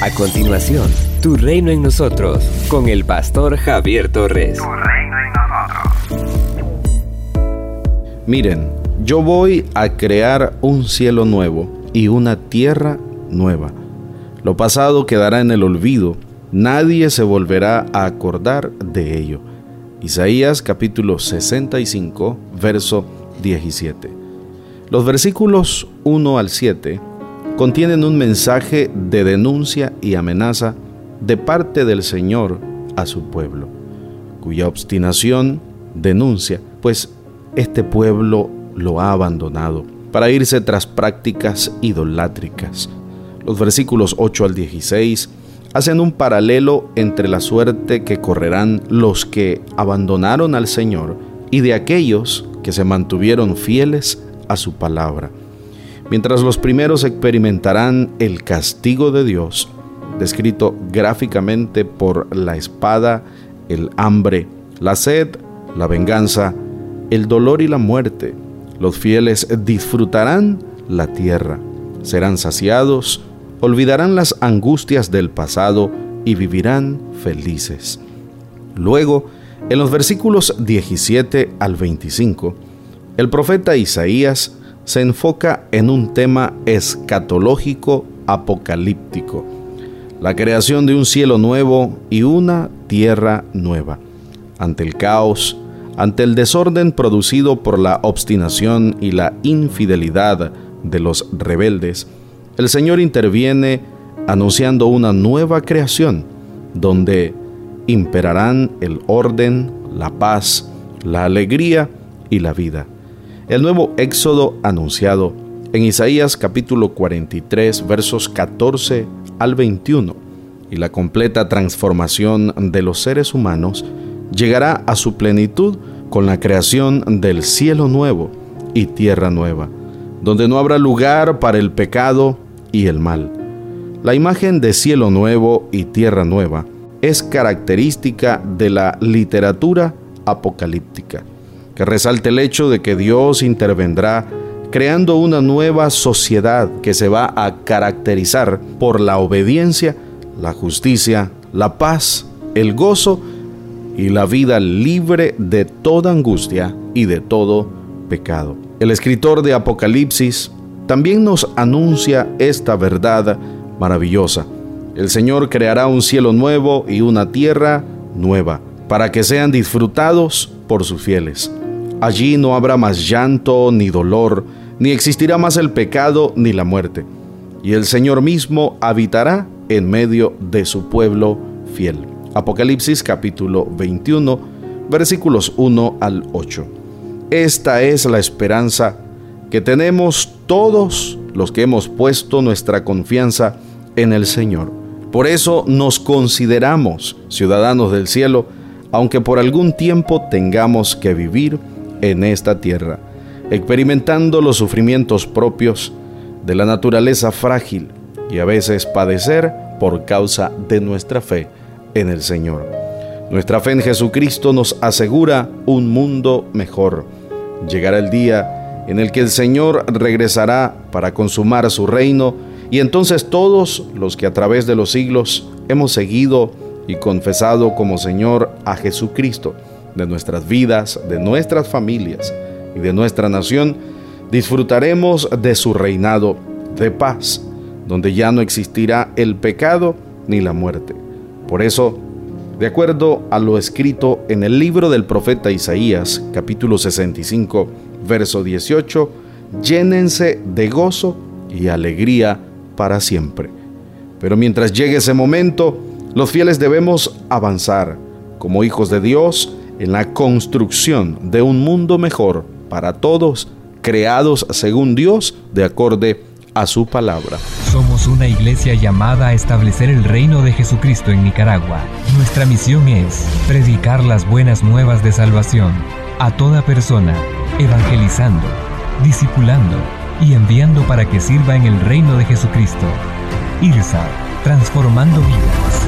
A continuación, Tu Reino en Nosotros, con el pastor Javier Torres. Tu Reino en Nosotros. Miren, yo voy a crear un cielo nuevo y una tierra nueva. Lo pasado quedará en el olvido, nadie se volverá a acordar de ello. Isaías capítulo 65, verso 17. Los versículos 1 al 7 contienen un mensaje de denuncia y amenaza de parte del Señor a su pueblo, cuya obstinación denuncia, pues este pueblo lo ha abandonado para irse tras prácticas idolátricas. Los versículos 8 al 16 hacen un paralelo entre la suerte que correrán los que abandonaron al Señor y de aquellos que se mantuvieron fieles a su palabra. Mientras los primeros experimentarán el castigo de Dios, descrito gráficamente por la espada, el hambre, la sed, la venganza, el dolor y la muerte, los fieles disfrutarán la tierra, serán saciados, olvidarán las angustias del pasado y vivirán felices. Luego, en los versículos 17 al 25, el profeta Isaías se enfoca en un tema escatológico apocalíptico, la creación de un cielo nuevo y una tierra nueva. Ante el caos, ante el desorden producido por la obstinación y la infidelidad de los rebeldes, el Señor interviene anunciando una nueva creación donde imperarán el orden, la paz, la alegría y la vida. El nuevo éxodo anunciado en Isaías capítulo 43 versos 14 al 21 y la completa transformación de los seres humanos llegará a su plenitud con la creación del cielo nuevo y tierra nueva, donde no habrá lugar para el pecado y el mal. La imagen de cielo nuevo y tierra nueva es característica de la literatura apocalíptica que resalte el hecho de que Dios intervendrá creando una nueva sociedad que se va a caracterizar por la obediencia, la justicia, la paz, el gozo y la vida libre de toda angustia y de todo pecado. El escritor de Apocalipsis también nos anuncia esta verdad maravillosa. El Señor creará un cielo nuevo y una tierra nueva para que sean disfrutados por sus fieles. Allí no habrá más llanto ni dolor, ni existirá más el pecado ni la muerte. Y el Señor mismo habitará en medio de su pueblo fiel. Apocalipsis capítulo 21, versículos 1 al 8. Esta es la esperanza que tenemos todos los que hemos puesto nuestra confianza en el Señor. Por eso nos consideramos ciudadanos del cielo, aunque por algún tiempo tengamos que vivir en esta tierra, experimentando los sufrimientos propios de la naturaleza frágil y a veces padecer por causa de nuestra fe en el Señor. Nuestra fe en Jesucristo nos asegura un mundo mejor. Llegará el día en el que el Señor regresará para consumar su reino y entonces todos los que a través de los siglos hemos seguido y confesado como Señor a Jesucristo, de nuestras vidas, de nuestras familias y de nuestra nación, disfrutaremos de su reinado de paz, donde ya no existirá el pecado ni la muerte. Por eso, de acuerdo a lo escrito en el libro del profeta Isaías, capítulo 65, verso 18, llénense de gozo y alegría para siempre. Pero mientras llegue ese momento, los fieles debemos avanzar como hijos de Dios en la construcción de un mundo mejor para todos, creados según Dios, de acorde a su palabra. Somos una iglesia llamada a establecer el reino de Jesucristo en Nicaragua. Nuestra misión es predicar las buenas nuevas de salvación a toda persona, evangelizando, discipulando y enviando para que sirva en el reino de Jesucristo. IRSA, transformando vidas.